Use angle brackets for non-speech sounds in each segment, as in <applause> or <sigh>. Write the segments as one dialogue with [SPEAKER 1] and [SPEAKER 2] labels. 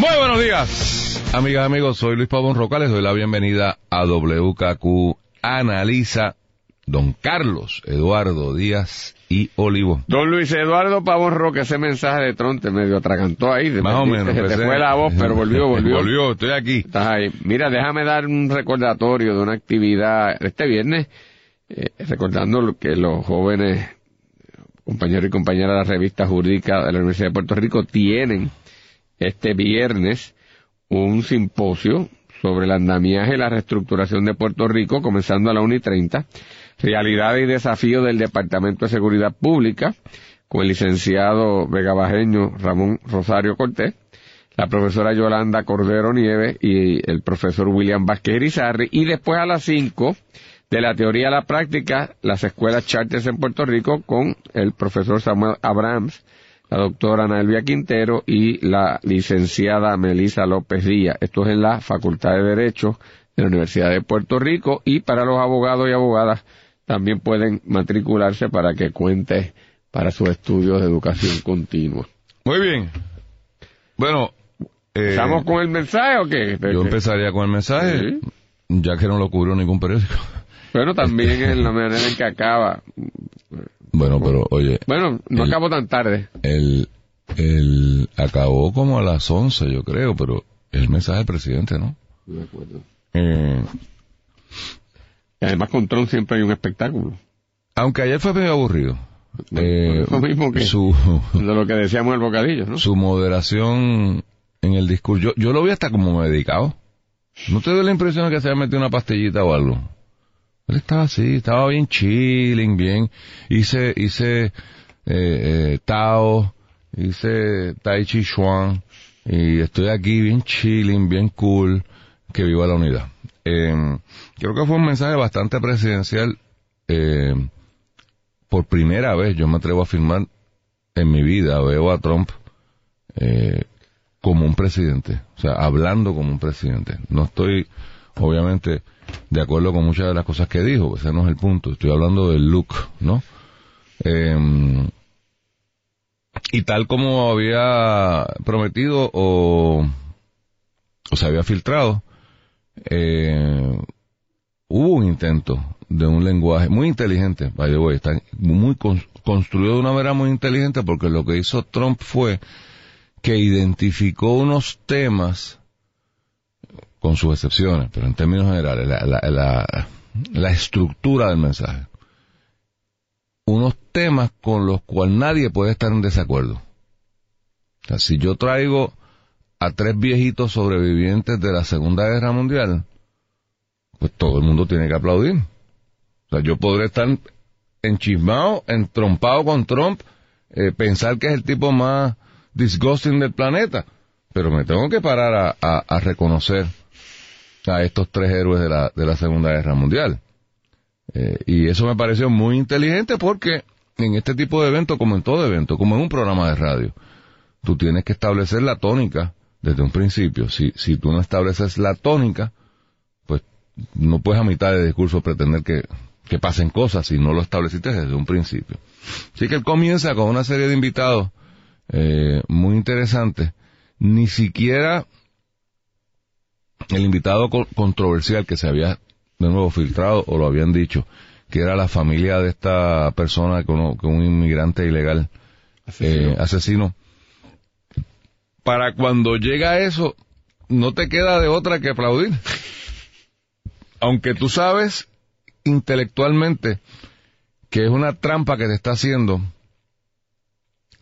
[SPEAKER 1] Muy buenos días, amigas amigos. Soy Luis Pavón Roca. Les doy la bienvenida a WKQ Analiza. Don Carlos Eduardo Díaz y Olivo.
[SPEAKER 2] Don Luis Eduardo Pavón Roca, ese mensaje de Tronte medio atragantó ahí.
[SPEAKER 1] Más o menos.
[SPEAKER 2] Se te
[SPEAKER 1] empecé-
[SPEAKER 2] fue la voz, pero volvió, <laughs> volvió.
[SPEAKER 1] volvió, estoy aquí.
[SPEAKER 2] Estás ahí. Mira, déjame dar un recordatorio de una actividad este viernes, eh, recordando lo que los jóvenes compañeros y compañeras de la revista jurídica de la Universidad de Puerto Rico tienen este viernes un simposio sobre el andamiaje y la reestructuración de Puerto Rico, comenzando a la 1 y 30, realidades y desafíos del Departamento de Seguridad Pública, con el licenciado vegabajeño Ramón Rosario Cortés, la profesora Yolanda Cordero Nieves y el profesor William Vázquez Irizarry, y después a las 5, de la teoría a la práctica, las escuelas charters en Puerto Rico con el profesor Samuel Abrams, la doctora Ana Elvia Quintero y la licenciada Melisa López Díaz. Esto es en la Facultad de Derecho de la Universidad de Puerto Rico y para los abogados y abogadas también pueden matricularse para que cuente para sus estudios de educación continua.
[SPEAKER 1] Muy bien. Bueno, eh,
[SPEAKER 2] ¿Estamos con el mensaje o qué?
[SPEAKER 1] yo empezaría con el mensaje,
[SPEAKER 2] Sí.
[SPEAKER 1] ya que no lo cubrió ningún periódico.
[SPEAKER 2] Pero también en la manera en que acaba.
[SPEAKER 1] Bueno, pero oye,
[SPEAKER 2] Bueno, no
[SPEAKER 1] El-
[SPEAKER 2] acabo tan tarde.
[SPEAKER 1] el, el acabó como a las 11, yo creo, pero el mensaje del presidente, ¿no?
[SPEAKER 2] De acuerdo.
[SPEAKER 1] Eh,
[SPEAKER 2] Y además con Trump siempre hay un espectáculo.
[SPEAKER 1] aunque ayer fue medio aburrido. Eh,
[SPEAKER 2] Lo mismo que
[SPEAKER 1] su,
[SPEAKER 2] de lo que decíamos el bocadillo, ¿no?
[SPEAKER 1] su moderación en el discurso. Yo, yo lo vi hasta como medicado. ¿No te dio la impresión de que se había metido una pastillita o algo? Él estaba así, estaba bien chilling, bien. Hice, hice eh, eh, Tao, hice Tai Chi Chuan, y estoy aquí bien chilling, bien cool, que viva la unidad. Eh, creo que fue un mensaje bastante presidencial. Eh, por primera vez, yo me atrevo a afirmar, en mi vida veo a Trump eh, como un presidente, o sea, hablando como un presidente. No estoy, obviamente, de acuerdo con muchas de las cosas que dijo, ese no es el punto, estoy hablando del look, ¿no? Eh, y tal como había prometido o, o se había filtrado, eh, hubo un intento de un lenguaje muy inteligente, by the way, está muy con- construido de una manera muy inteligente porque lo que hizo Trump fue que identificó unos temas, con sus excepciones, pero en términos generales, la, la, la, la estructura del mensaje, unos temas con los cuales nadie puede estar en desacuerdo. O sea, si yo traigo a tres viejitos sobrevivientes de la Segunda Guerra Mundial, pues todo el mundo tiene que aplaudir. O sea, yo podré estar enchismado, entrompado con Trump, eh, pensar que es el tipo más disgusting del planeta, pero me tengo que parar a, reconocer a estos tres héroes de la, de la Segunda Guerra Mundial. Eh, y eso me pareció muy inteligente porque en este tipo de eventos, como en todo evento, como en un programa de radio, tú tienes que establecer la tónica desde un principio. Si, si tú no estableces la tónica, pues no puedes a mitad de discurso pretender que, que pasen cosas si no lo estableciste desde un principio. Así que él comienza con una serie de invitados eh, muy interesantes. Ni siquiera el invitado co- controversial que se había de nuevo filtrado o lo habían dicho, que era la familia de esta persona con, un- inmigrante ilegal eh, asesino. Para cuando llega eso, no te queda de otra que aplaudir. Aunque tú sabes intelectualmente que es una trampa que te está haciendo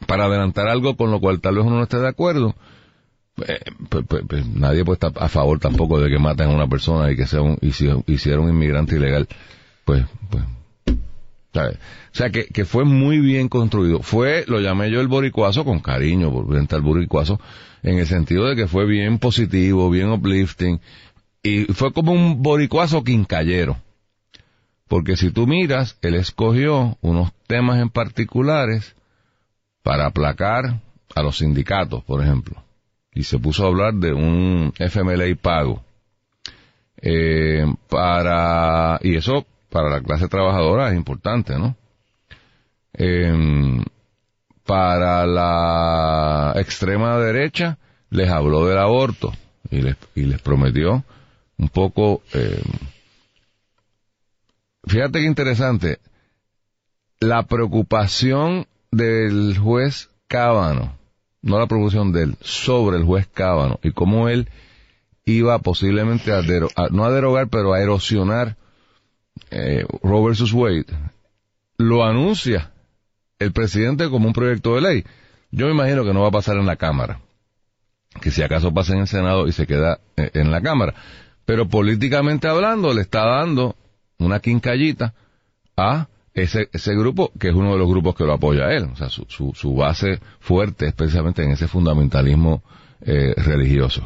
[SPEAKER 1] para adelantar algo con lo cual tal vez uno no esté de acuerdo, eh, pues, pues, pues, nadie puede estar a favor tampoco de que maten a una persona y que sea un, y un inmigrante ilegal, pues, pues O sea, que, que fue muy bien construido. Fue, lo llamé yo el boricuazo con cariño, frente al boricuazo, en el sentido de que fue bien positivo, bien uplifting, y fue como un boricuazo quincallero. Porque si tú miras, él escogió unos temas en particulares para aplacar a los sindicatos, por ejemplo. Y se puso a hablar de un FMLA pago. Eh, para, y eso para la clase trabajadora es importante, ¿no? Eh, para la extrema derecha les habló del aborto y les, y les prometió un poco eh, fíjate que interesante, la preocupación del juez Cábano, no la preocupación de él, sobre el juez Cábano y cómo él iba posiblemente a, no a derogar, pero a erosionar eh, Roe versus Wade, lo anuncia el presidente como un proyecto de ley. Yo me imagino que no va a pasar en la Cámara, que si acaso pasa en el Senado y se queda eh, en la Cámara. Pero políticamente hablando, le está dando una quincallita a ese, ese grupo, que es uno de los grupos que lo apoya a él. O sea, su, su, base fuerte es precisamente en ese fundamentalismo eh, religioso.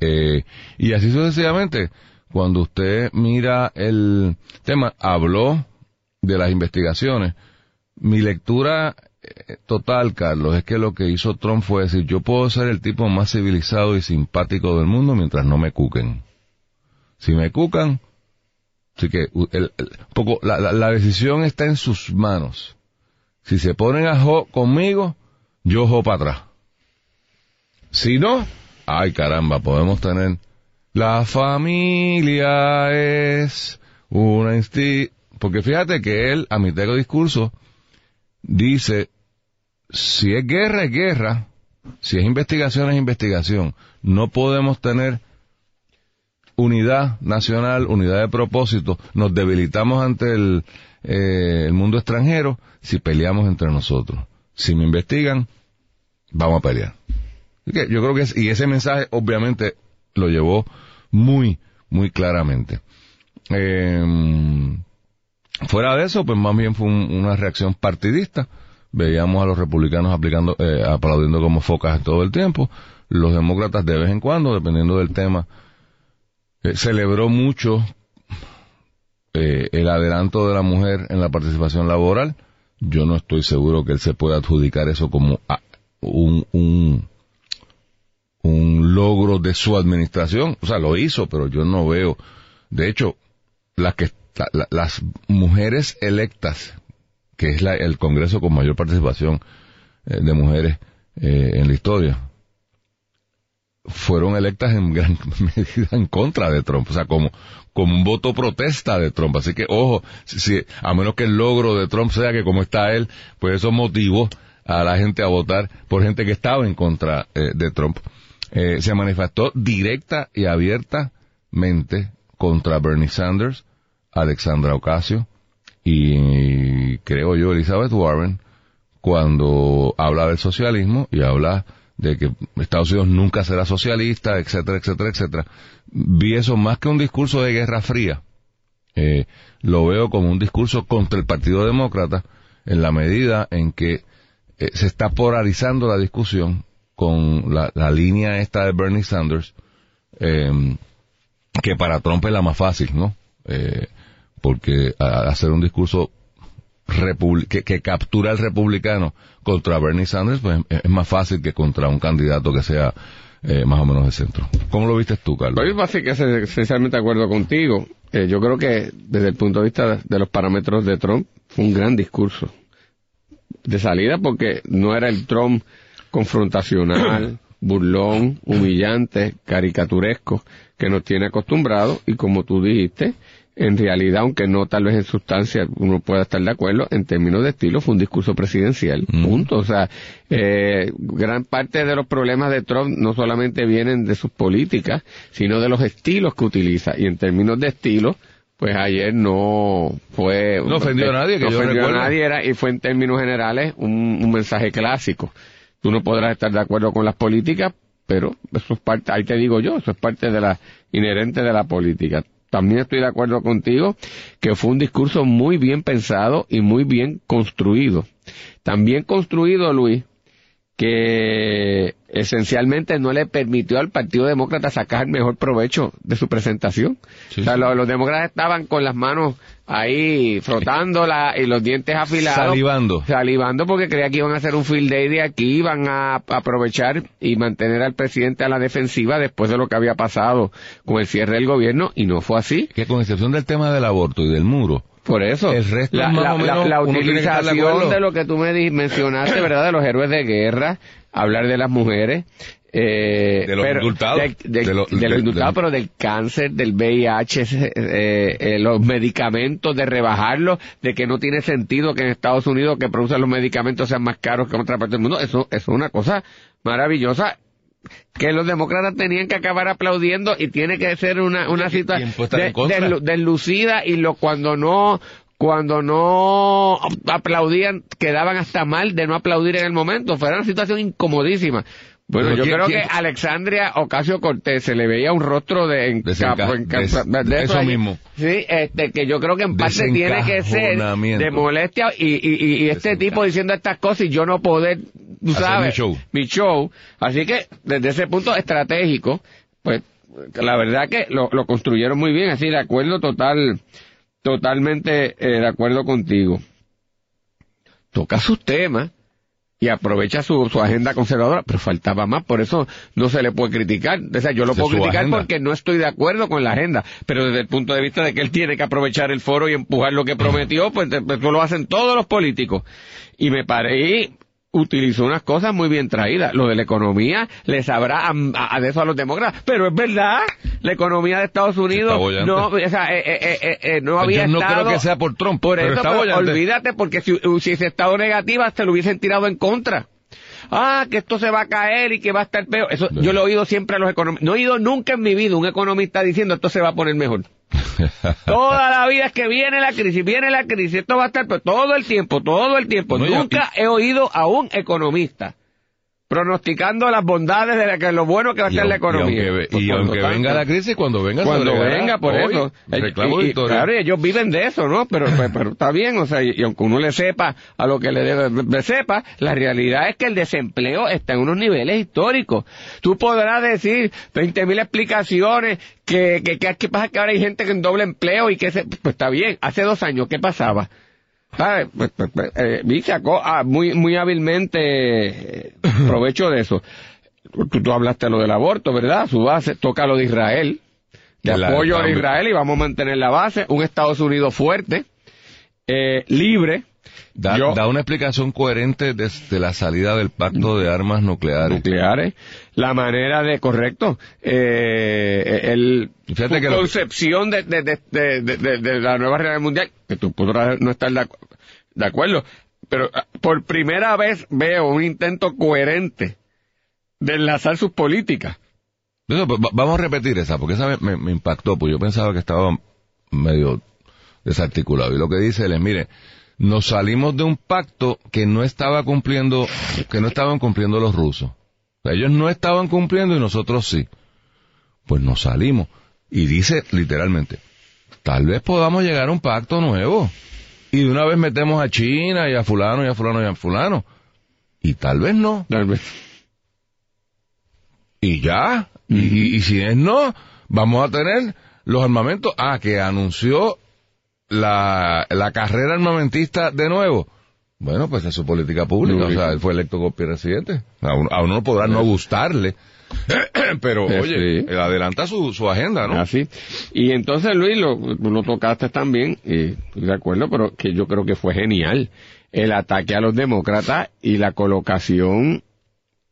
[SPEAKER 1] Eh, y así sucesivamente, cuando usted mira el tema, habló de las investigaciones. Mi lectura eh, total, Carlos, es que lo que hizo Trump fue decir, yo puedo ser el tipo más civilizado y simpático del mundo mientras no me cuquen. Si me cucan, Así que el, poco, la, la, decisión está en sus manos. Si se ponen a jo conmigo, yo jo para atrás. Si no, ay caramba, podemos tener la familia es una insti porque fíjate que él a mitad de discurso dice si es guerra es guerra, si es investigación es investigación. No podemos tener unidad nacional, unidad de propósito, nos debilitamos ante el, eh, el mundo extranjero si peleamos entre nosotros. Si me investigan, vamos a pelear. Yo creo que y ese mensaje obviamente lo llevó muy, muy claramente. Eh, fuera de eso, pues más bien fue una reacción partidista. Veíamos a los republicanos aplicando, eh, aplaudiendo como focas todo el tiempo. Los demócratas de vez en cuando, dependiendo del tema, eh, celebró mucho eh, el adelanto de la mujer en la participación laboral. Yo no estoy seguro que él se pueda adjudicar eso como ah, un, un, un logro de su administración. O sea, lo hizo, pero yo no veo. De hecho, las que las mujeres electas, que es la, el Congreso con mayor participación eh, de mujeres en la historia, fueron electas en gran <laughs> medida en contra de Trump, o sea, como, un voto protesta de Trump. Así que, ojo, si, a menos que el logro de Trump sea que como está él, pues eso motivó a la gente a votar por gente que estaba en contra eh, de Trump. Eh, se manifestó directa y abiertamente contra Bernie Sanders, Alexandra Ocasio y creo yo Elizabeth Warren cuando habla del socialismo y habla de que Estados Unidos nunca será socialista, etcétera, etcétera, etcétera. Vi eso más que un discurso de guerra fría. Eh, lo veo como un discurso contra el Partido Demócrata en la medida en que eh, se está polarizando la discusión con la, línea esta de Bernie Sanders, eh, que para Trump es la más fácil, ¿no? Eh, porque hacer un discurso que, captura al republicano contra Bernie Sanders, pues es más fácil que contra un candidato que sea eh, más o menos de centro. ¿Cómo lo viste tú, Carlos?
[SPEAKER 2] Pues que esencialmente de acuerdo contigo. Eh, yo creo que desde el punto de vista de los parámetros de Trump, fue un gran discurso de salida porque no era el Trump confrontacional, <coughs> burlón, humillante, caricaturesco que nos tiene acostumbrados y como tú dijiste, en realidad, aunque no tal vez en sustancia uno pueda estar de acuerdo, en términos de estilo fue un discurso presidencial, mm. punto. O sea, eh, gran parte de los problemas de Trump no solamente vienen de sus políticas, sino de los estilos que utiliza. Y en términos de estilo, pues ayer no fue...
[SPEAKER 1] No ofendió a nadie, que
[SPEAKER 2] no
[SPEAKER 1] yo
[SPEAKER 2] ofendió a nadie, era, y fue en términos generales un, un mensaje clásico. Tú no podrás estar de acuerdo con las políticas, pero eso es parte, ahí te digo yo, eso es parte de la inherente de la política también estoy de acuerdo contigo que fue un discurso muy bien pensado y muy bien construido. También construido, Luis, que esencialmente no le permitió al Partido Demócrata sacar el mejor provecho de su presentación.
[SPEAKER 1] Sí,
[SPEAKER 2] o sea, los demócratas estaban con las manos ahí frotándola y los dientes afilados.
[SPEAKER 1] Salivando.
[SPEAKER 2] Salivando porque creía que iban a hacer un field day de aquí, iban a aprovechar y mantener al presidente a la defensiva después de lo que había pasado con el cierre del gobierno y no fue así.
[SPEAKER 1] Que con excepción del tema del aborto y del muro,
[SPEAKER 2] Por eso,
[SPEAKER 1] El resto
[SPEAKER 2] la,
[SPEAKER 1] es más
[SPEAKER 2] la-
[SPEAKER 1] o menos,
[SPEAKER 2] la-
[SPEAKER 1] de
[SPEAKER 2] utilización
[SPEAKER 1] acuerdo.
[SPEAKER 2] de lo que tú me mencionaste, ¿verdad? De los héroes de guerra, hablar de las mujeres, eh,
[SPEAKER 1] De los
[SPEAKER 2] pero-
[SPEAKER 1] indultados.
[SPEAKER 2] de, de-
[SPEAKER 1] De lo-
[SPEAKER 2] de los indultados, pero del cáncer, del VIH, eh, eh, los medicamentos, de rebajarlos, de que no tiene sentido que en Estados Unidos que producen los medicamentos sean más caros que en otra parte del mundo. Eso, eso es una cosa maravillosa que los demócratas tenían que acabar aplaudiendo y tiene que ser una, una situación deslucida y lo cuando no cuando no aplaudían quedaban hasta mal de no aplaudir en el momento fue una situación incomodísima bueno,
[SPEAKER 1] Pero
[SPEAKER 2] yo
[SPEAKER 1] ¿quién-
[SPEAKER 2] creo
[SPEAKER 1] quién-
[SPEAKER 2] que Alexandria Ocasio Cortés se le veía un rostro de
[SPEAKER 1] Desenca-
[SPEAKER 2] encapo, encapo-
[SPEAKER 1] des-
[SPEAKER 2] de
[SPEAKER 1] eso mismo.
[SPEAKER 2] Sí, este, que yo creo que en parte tiene que ser de molestia y, y, y- y este
[SPEAKER 1] Desenca-
[SPEAKER 2] tipo diciendo estas cosas y yo no poder, tú
[SPEAKER 1] Hacer
[SPEAKER 2] sabes,
[SPEAKER 1] mi show.
[SPEAKER 2] mi show. Así que desde ese punto estratégico, pues la verdad que lo, lo construyeron muy bien, así de acuerdo total, totalmente eh, de acuerdo contigo. Toca sus temas y aprovecha su, su agenda conservadora, pero faltaba más, por eso no se le puede criticar. O sea, yo lo puedo criticar
[SPEAKER 1] agenda.
[SPEAKER 2] porque no estoy de acuerdo con la agenda, pero desde el punto de vista de que él tiene que aprovechar el foro y empujar lo que prometió, pues pues, eso lo hacen todos los políticos. Y me paré utilizó unas cosas muy bien traídas. Lo de la economía le sabrá a, a- a eso a los demócratas, pero es verdad, la economía de Estados Unidos no, o sea, eh, eh, eh, eh, no había
[SPEAKER 1] Yo no
[SPEAKER 2] estado...
[SPEAKER 1] creo que sea por Trump,
[SPEAKER 2] Por
[SPEAKER 1] pero
[SPEAKER 2] eso, pero olvídate, porque si, si estado negativa, se lo hubiesen tirado en contra. Ah, que esto se va a caer y que va a estar peor. Eso yo lo he oído siempre a los economistas. No he oído nunca en mi vida un economista diciendo esto se va a poner mejor. <laughs> Toda la vida es que viene la crisis, viene la crisis, esto va a estar. Todo el tiempo, todo el tiempo.
[SPEAKER 1] No, y-
[SPEAKER 2] nunca he oído a un economista pronosticando las bondades de la, que lo bueno que va a
[SPEAKER 1] Y
[SPEAKER 2] estar la
[SPEAKER 1] aunque-
[SPEAKER 2] economía.
[SPEAKER 1] Y aunque,
[SPEAKER 2] Pues,
[SPEAKER 1] y
[SPEAKER 2] por lo
[SPEAKER 1] aunque
[SPEAKER 2] tanto,
[SPEAKER 1] venga la crisis, cuando venga
[SPEAKER 2] cuando venga, por
[SPEAKER 1] Hoy,
[SPEAKER 2] eso.
[SPEAKER 1] Reclamo
[SPEAKER 2] Y- y- claro, y ellos viven de eso, ¿no? Pero, pero, pero está bien, o sea, y, y aunque uno le sepa a lo que le debe le sepa, la realidad es que el desempleo está en unos niveles históricos. Tú podrás decir 20 mil explicaciones que, que, que, que pasa que ahora hay gente que en doble empleo y que se, pues está bien. Hace dos años, ¿qué pasaba? Pues, pues, pues, eh, sacó ah, muy, muy hábilmente eh, provecho de eso. Tú, tú hablaste lo del aborto, ¿verdad? Su base toca lo de Israel, de apoyo a. Israel y vamos a mantener la base. Un Estados Unidos fuerte, eh, libre,
[SPEAKER 1] Da,
[SPEAKER 2] Yo-
[SPEAKER 1] da una explicación coherente desde la salida del pacto de armas nucleares.
[SPEAKER 2] nucleares, la manera de, correcto, eh, el,
[SPEAKER 1] Fíjate que lo-
[SPEAKER 2] concepción de, de, de, de, la nueva realidad mundial, que tú podrás no estar de, acu- de acuerdo, pero ah, por primera vez veo un intento coherente de enlazar sus políticas.
[SPEAKER 1] Eso, pues, vamos a repetir esa, porque esa me, me- me impactó, pues yo pensaba que estaba medio desarticulado. Y lo que dice él es, mire, nos salimos de un pacto que no estaba cumpliendo, que no estaban cumpliendo los rusos. Ellos no estaban cumpliendo y nosotros sí. Pues nos salimos. Y dice literalmente, tal vez podamos llegar a un pacto nuevo. Y de una vez metemos a China y a fulano y a fulano y a fulano. Y tal vez no.
[SPEAKER 2] Tal vez.
[SPEAKER 1] y ya. Y, y- y si es no, vamos a tener los armamentos. Ah, que anunció la, la carrera armamentista de nuevo. Bueno, pues es su política pública. O sea, él fue electo como presidente. A uno, a uno podrá no gustarle. <clears throat> Pero,
[SPEAKER 2] Eh,
[SPEAKER 1] oye,
[SPEAKER 2] sí.
[SPEAKER 1] adelanta su, su agenda, ¿no?
[SPEAKER 2] Así. Y entonces, Luis, lo, lo tocaste también, y de acuerdo, pero que yo creo que fue genial el ataque a los demócratas y la colocación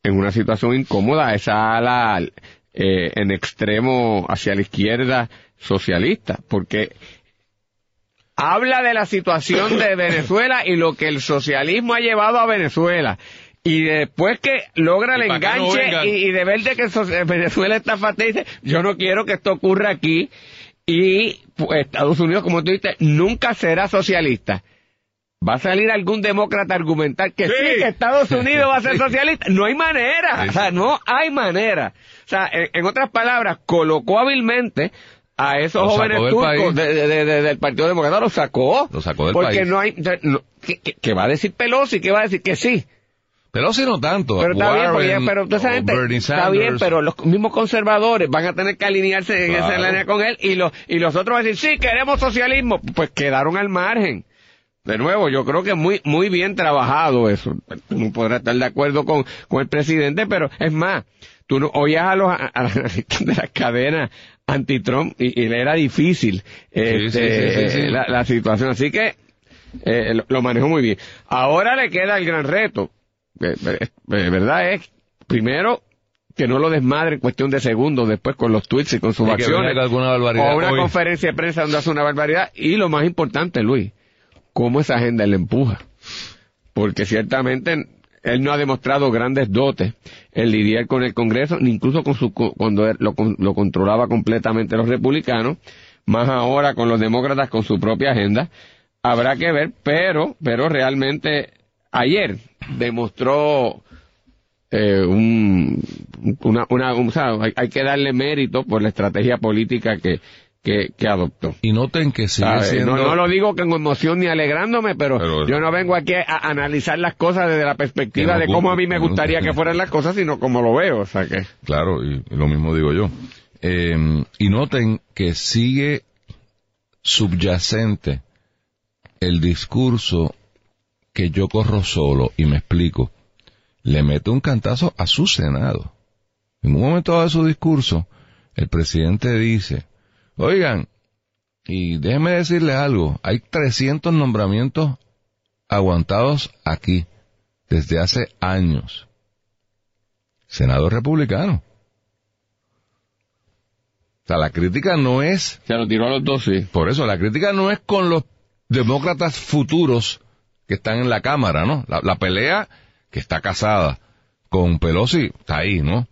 [SPEAKER 2] en una situación incómoda esa ala eh, en extremo hacia la izquierda socialista, porque habla de la situación de Venezuela y lo que el socialismo ha llevado a Venezuela. Y después que logra el
[SPEAKER 1] no
[SPEAKER 2] enganche y, y de ver de que so- Venezuela está fatal, dice, yo no quiero que esto ocurra aquí. Y pues, Estados Unidos, como tú dices, nunca será socialista. ¿Va a salir algún demócrata a argumentar que sí,
[SPEAKER 1] Sí.
[SPEAKER 2] que Estados Unidos va a ser socialista? No hay manera. O sea, no hay manera. O sea, en, en otras palabras, colocó hábilmente a esos jóvenes
[SPEAKER 1] del
[SPEAKER 2] turcos
[SPEAKER 1] país.
[SPEAKER 2] de- de- de- de- del Partido Demócrata, los sacó.
[SPEAKER 1] Lo sacó del
[SPEAKER 2] porque
[SPEAKER 1] país.
[SPEAKER 2] no hay... no- ¿qué, va a decir Pelosi? ¿Qué va a decir? Que sí.
[SPEAKER 1] Pelosi no tanto.
[SPEAKER 2] Pero está bien, porque pero toda esa gente, está bien, pero los mismos conservadores van a tener que alinearse en esa línea con él y los, y los otros van a decir, sí, queremos socialismo. Pues quedaron al margen. De nuevo, yo creo que muy, muy bien trabajado eso. Tú no podrás estar de acuerdo con, con el presidente, pero es más, tú no, oías a los a- a- de las cadenas anti-Trump y, y le era difícil este,
[SPEAKER 1] sí, sí, sí, sí.
[SPEAKER 2] La, la situación. Así que eh, lo, lo manejó muy bien. Ahora le queda el gran reto. Eh, eh, eh, verdad es, primero, que no lo desmadre en cuestión de segundos después con los tweets y con sus
[SPEAKER 1] Y
[SPEAKER 2] acciones.
[SPEAKER 1] alguna
[SPEAKER 2] O una
[SPEAKER 1] hoy.
[SPEAKER 2] conferencia de prensa donde hace una barbaridad. Y lo más importante, Luis, cómo esa agenda le empuja. Porque ciertamente él no ha demostrado grandes dotes en lidiar con el Congreso, ni incluso con su, cuando él lo, lo controlaba completamente los republicanos, más ahora con los demócratas con su propia agenda. Habrá que ver, pero, pero realmente ayer demostró eh, un, una, un- o sea, hay que darle mérito por la estrategia política que, que, que adoptó.
[SPEAKER 1] Y noten que sigue.
[SPEAKER 2] No, no lo digo con emoción ni alegrándome, pero,
[SPEAKER 1] Pero-
[SPEAKER 2] yo no vengo aquí a analizar las cosas desde la perspectiva de cómo a mí me gustaría que fueran las cosas, sino como lo veo. O sea que,
[SPEAKER 1] Claro, y, lo mismo digo yo. Eh, y noten que sigue subyacente el discurso que yo corro solo, y me explico, le mete un cantazo a su Senado. En un momento de su discurso, el presidente dice, oigan, y déjenme decirles algo, hay 300 nombramientos aguantados aquí desde hace años. Senado republicano. O sea, la crítica no es,
[SPEAKER 2] se lo tiró a los dos, sí.
[SPEAKER 1] por eso, la crítica no es con los demócratas futuros que están en la Cámara, ¿no? La, la pelea que está casada con Pelosi está ahí, ¿no?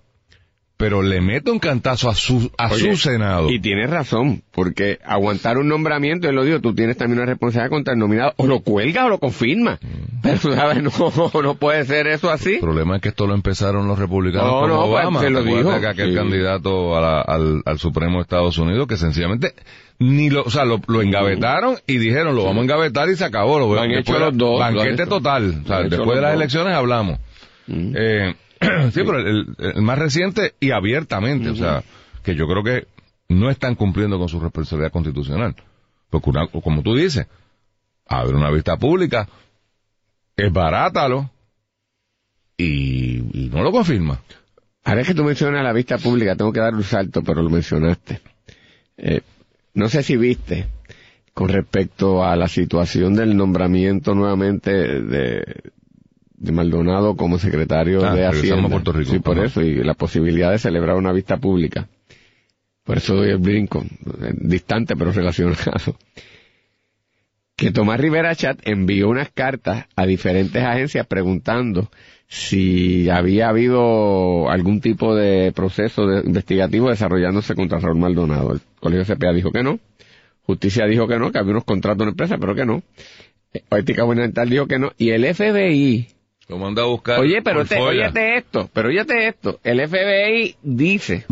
[SPEAKER 1] Pero le mete un cantazo a su, a
[SPEAKER 2] Oye,
[SPEAKER 1] su Senado.
[SPEAKER 2] Y tienes razón, porque aguantar un nombramiento, él lo digo, tú tienes también una responsabilidad contra el nominado, o lo cuelgas o lo confirmas.
[SPEAKER 1] Mm.
[SPEAKER 2] Pero, <laughs> ¿sabes? No, no puede ser eso así.
[SPEAKER 1] El problema es que esto lo empezaron los republicanos
[SPEAKER 2] No,
[SPEAKER 1] con
[SPEAKER 2] no, pues,
[SPEAKER 1] Obama.
[SPEAKER 2] se lo
[SPEAKER 1] ¿Te acuerdas
[SPEAKER 2] dijo,
[SPEAKER 1] que aquel
[SPEAKER 2] sí.
[SPEAKER 1] candidato a la- al, al Supremo de Estados Unidos que sencillamente ni lo, o sea, lo, lo engavetaron y dijeron lo vamos a engavetar y se acabó. Lo,
[SPEAKER 2] Lo han
[SPEAKER 1] después
[SPEAKER 2] hecho los dos,
[SPEAKER 1] Banquete total. O sea, después de las
[SPEAKER 2] dos.
[SPEAKER 1] elecciones hablamos.
[SPEAKER 2] Mm.
[SPEAKER 1] Eh, <clears throat> sí, pero el, el más reciente y abiertamente, o sea, que yo creo que no están cumpliendo con su responsabilidad constitucional. Porque una- como tú dices, abre una vista pública, es barátalo y, y no lo confirma.
[SPEAKER 2] Ahora que tú mencionas la vista pública, tengo que dar un salto, pero lo mencionaste. Eh, no sé si viste con respecto a la situación del nombramiento nuevamente de, de Maldonado como secretario
[SPEAKER 1] Ah,
[SPEAKER 2] de Hacienda.
[SPEAKER 1] a Puerto Rico.
[SPEAKER 2] Sí, por eso, y la posibilidad de celebrar una vista pública. Por eso doy el brinco, eh, distante pero relacionado. Que Tomás Rivera Chat envió unas cartas a diferentes agencias preguntando si había habido algún tipo de proceso de- investigativo desarrollándose contra Raúl Maldonado. El Colegio CPA dijo que no. Justicia dijo que no, que había unos contratos en la empresa, pero que no. Eh, Ética Gubernamental dijo que no. Y el FBI,
[SPEAKER 1] Lo manda a buscar.
[SPEAKER 2] oye, pero te, esto, pero óyete esto. El FBI dice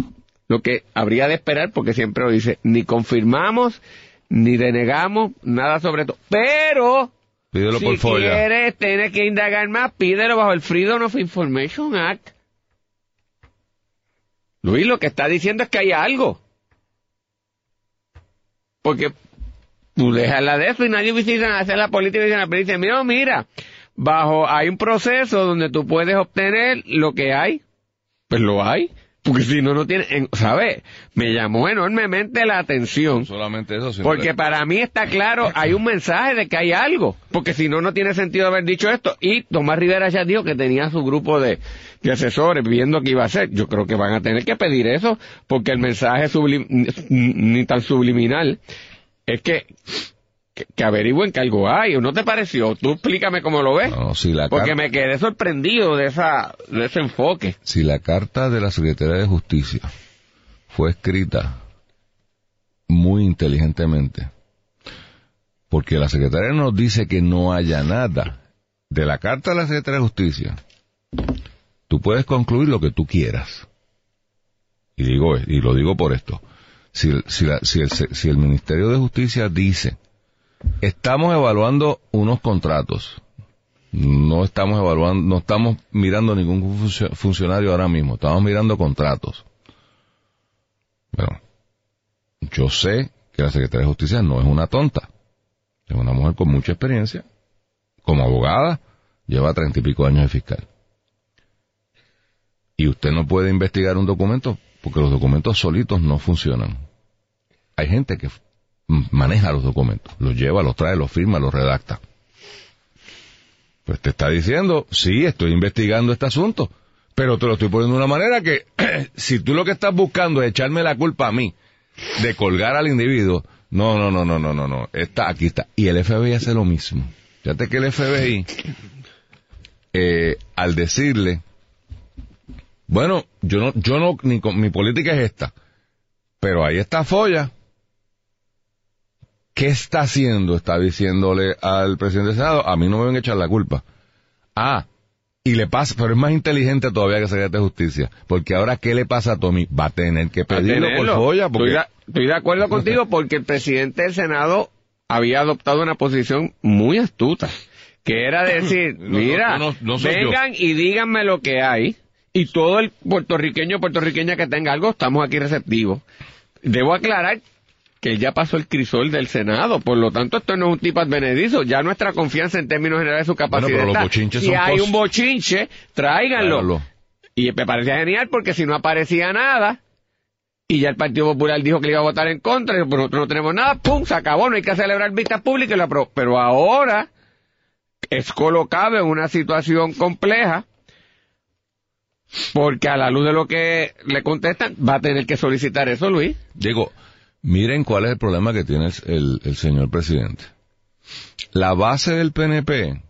[SPEAKER 2] lo que habría de esperar, porque siempre lo dice, ni confirmamos, ni denegamos nada sobre esto. Pero,
[SPEAKER 1] Pídelo
[SPEAKER 2] si
[SPEAKER 1] por folla.
[SPEAKER 2] quieres, tienes que indagar más, pídelo bajo el Freedom of Information Act. Luis, lo que está diciendo es que hay algo. Porque tú déjala de eso y nadie visita hacer la política y dicen, dice, mira, mira, bajo, hay un proceso donde tú puedes obtener lo que hay. Pues lo hay. Porque si no, no tiene, en- ¿sabes? Me llamó enormemente la atención.
[SPEAKER 1] No solamente eso, sino
[SPEAKER 2] Porque
[SPEAKER 1] que-
[SPEAKER 2] para mí está claro, hay un mensaje de que hay algo. Porque si no, no tiene sentido haber dicho esto. Y Tomás Rivera ya dijo que tenía su grupo de, de asesores viendo qué iba a hacer. Yo creo que van a tener que pedir eso, porque el mensaje sublim- ni tan subliminal es que, que, que averigüen que algo hay. ¿O no te pareció? Tú explícame cómo lo ves.
[SPEAKER 1] No, si la,
[SPEAKER 2] Porque me quedé sorprendido de esa, de ese enfoque.
[SPEAKER 1] si la carta de la Secretaría de Justicia fue escrita muy inteligentemente, porque la Secretaría nos dice que no haya nada de la carta de la Secretaría de Justicia, tú puedes concluir lo que tú quieras. Y digo, y lo digo por esto. Si, si, la- si el, si el Ministerio de Justicia dice, estamos evaluando unos contratos, no estamos evaluando, no estamos mirando ningún funcio- funcionario ahora mismo, estamos mirando contratos. Bueno, yo sé que la Secretaría de Justicia no es una tonta, es una mujer con mucha experiencia, como abogada, lleva treinta y pico años de fiscal. Y usted no puede investigar un documento porque los documentos solitos no funcionan. Hay gente que maneja los documentos, los lleva, los trae, los firma, los redacta. Pues te está diciendo, sí, estoy investigando este asunto, pero te lo estoy poniendo de una manera que <clears throat> si tú lo que estás buscando es echarme la culpa a mí de colgar al individuo, no, no, no, no, no, no, no, está, aquí está. Y el FBI hace lo mismo. Fíjate que el FBI, eh, al decirle, bueno, yo no, yo no, ni mi política es esta, pero ahí está Folla. ¿Qué está haciendo? Está diciéndole al presidente del Senado, a mí no me van a echar la culpa. Ah, y le pasa, pero es más inteligente todavía que Secretaría de Justicia, porque ahora ¿qué le pasa a Tommy? Va a tener que pedirlo por. Folla, porque
[SPEAKER 2] Estoy, de, estoy de acuerdo <laughs> contigo porque el presidente del Senado había adoptado una posición muy astuta, que era decir, <laughs>
[SPEAKER 1] No,
[SPEAKER 2] mira,
[SPEAKER 1] no, no, no soy yo.
[SPEAKER 2] vengan y díganme lo que hay, y todo el puertorriqueño o puertorriqueña que tenga algo, estamos aquí receptivos. Debo aclarar que él ya pasó el crisol del Senado, por lo tanto esto no es un tipo advenedizo, ya nuestra confianza en términos generales de su capacidad
[SPEAKER 1] pero los
[SPEAKER 2] está.
[SPEAKER 1] bochinches
[SPEAKER 2] si hay un bochinche, tráiganlo. Y me parecía genial porque si no aparecía nada, y ya el Partido Popular dijo que le iba a votar en contra, y nosotros no tenemos nada, ¡pum! Se acabó, no hay que celebrar vistas públicas, y lo aprobó. pero ahora es colocado en una situación compleja, porque a la luz de lo que le contestan, va a tener que solicitar eso, Luis.
[SPEAKER 1] Digo, miren cuál es el problema que tiene el, el- señor presidente. La base del PNP,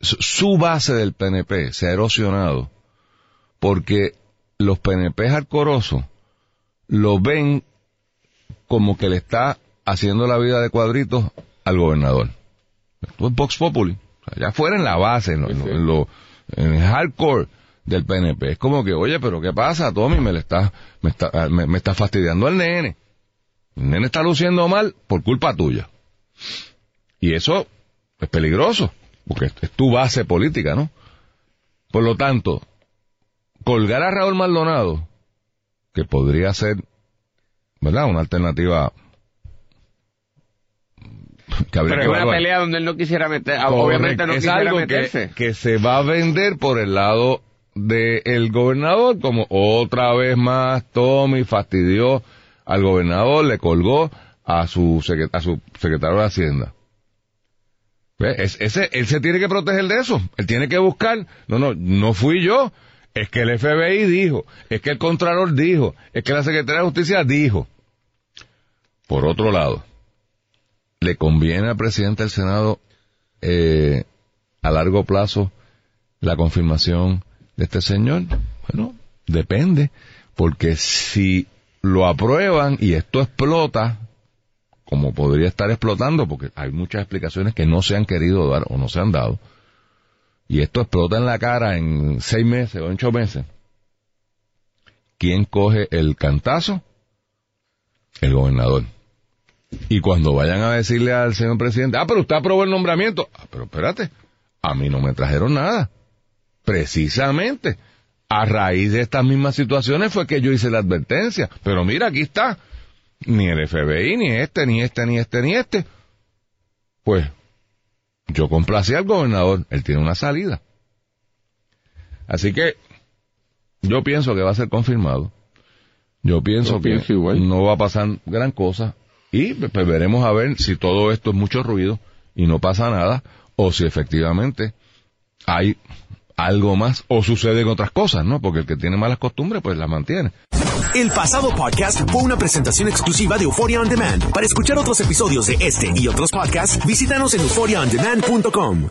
[SPEAKER 1] su, base del PNP se ha erosionado porque los PNP alcorosos lo ven como que le está haciendo la vida de cuadritos al gobernador. Esto es Vox Populi. Ya fuera en la base, en lo- en lo- en el hardcore del PNP. Es como que, oye, pero ¿qué pasa, Tommy? Me, le está, me, está, ah, me, me está fastidiando al nene. El nene está luciendo mal por culpa tuya. Y eso es peligroso, porque es, tu base política, ¿no? Por lo tanto, colgar a Raúl Maldonado, que podría ser, ¿verdad? Una alternativa
[SPEAKER 2] Pero
[SPEAKER 1] que
[SPEAKER 2] es una pelea donde él no quisiera meter, obviamente no
[SPEAKER 1] es
[SPEAKER 2] quisiera
[SPEAKER 1] algo
[SPEAKER 2] meterse.
[SPEAKER 1] que, que se va a vender por el lado del gobernador, como otra vez más Tommy fastidió al gobernador, le colgó a su, a su secretario de Hacienda. Ese, él se tiene que proteger de eso, él tiene que buscar, no, no, no fui yo, es que el FBI dijo, es que el Contralor dijo, es que la Secretaría de Justicia dijo. Por otro lado, le conviene al presidente del Senado eh, a largo plazo la confirmación de este señor? Bueno, depende, porque si lo aprueban y esto explota, como podría estar explotando, porque hay muchas explicaciones que no se han querido dar o no se han dado, y esto explota en la cara en seis meses o ocho meses, ¿quién coge el cantazo? El gobernador. Y cuando vayan a decirle al señor presidente, ah, pero usted aprobó el nombramiento. Ah, pero espérate, a mí no me trajeron nada. Precisamente, a raíz de estas mismas situaciones fue que yo hice la advertencia. Pero mira, aquí está. Ni el FBI, ni este, ni este, ni este, ni este. Pues, yo complací al gobernador. Él tiene una salida. Así que, yo pienso que va a ser confirmado. Yo pienso
[SPEAKER 2] Yo
[SPEAKER 1] que
[SPEAKER 2] pienso igual.
[SPEAKER 1] no va a pasar gran cosa. Y pues, veremos a ver si todo esto es mucho ruido y no pasa nada, o si efectivamente hay algo más, o suceden otras cosas, ¿no? Porque el que tiene malas costumbres, pues las mantiene.
[SPEAKER 3] El pasado podcast fue una presentación exclusiva de Euphoria On Demand. Para escuchar otros episodios de este y otros podcasts, visítanos en euphoriaondemand.com.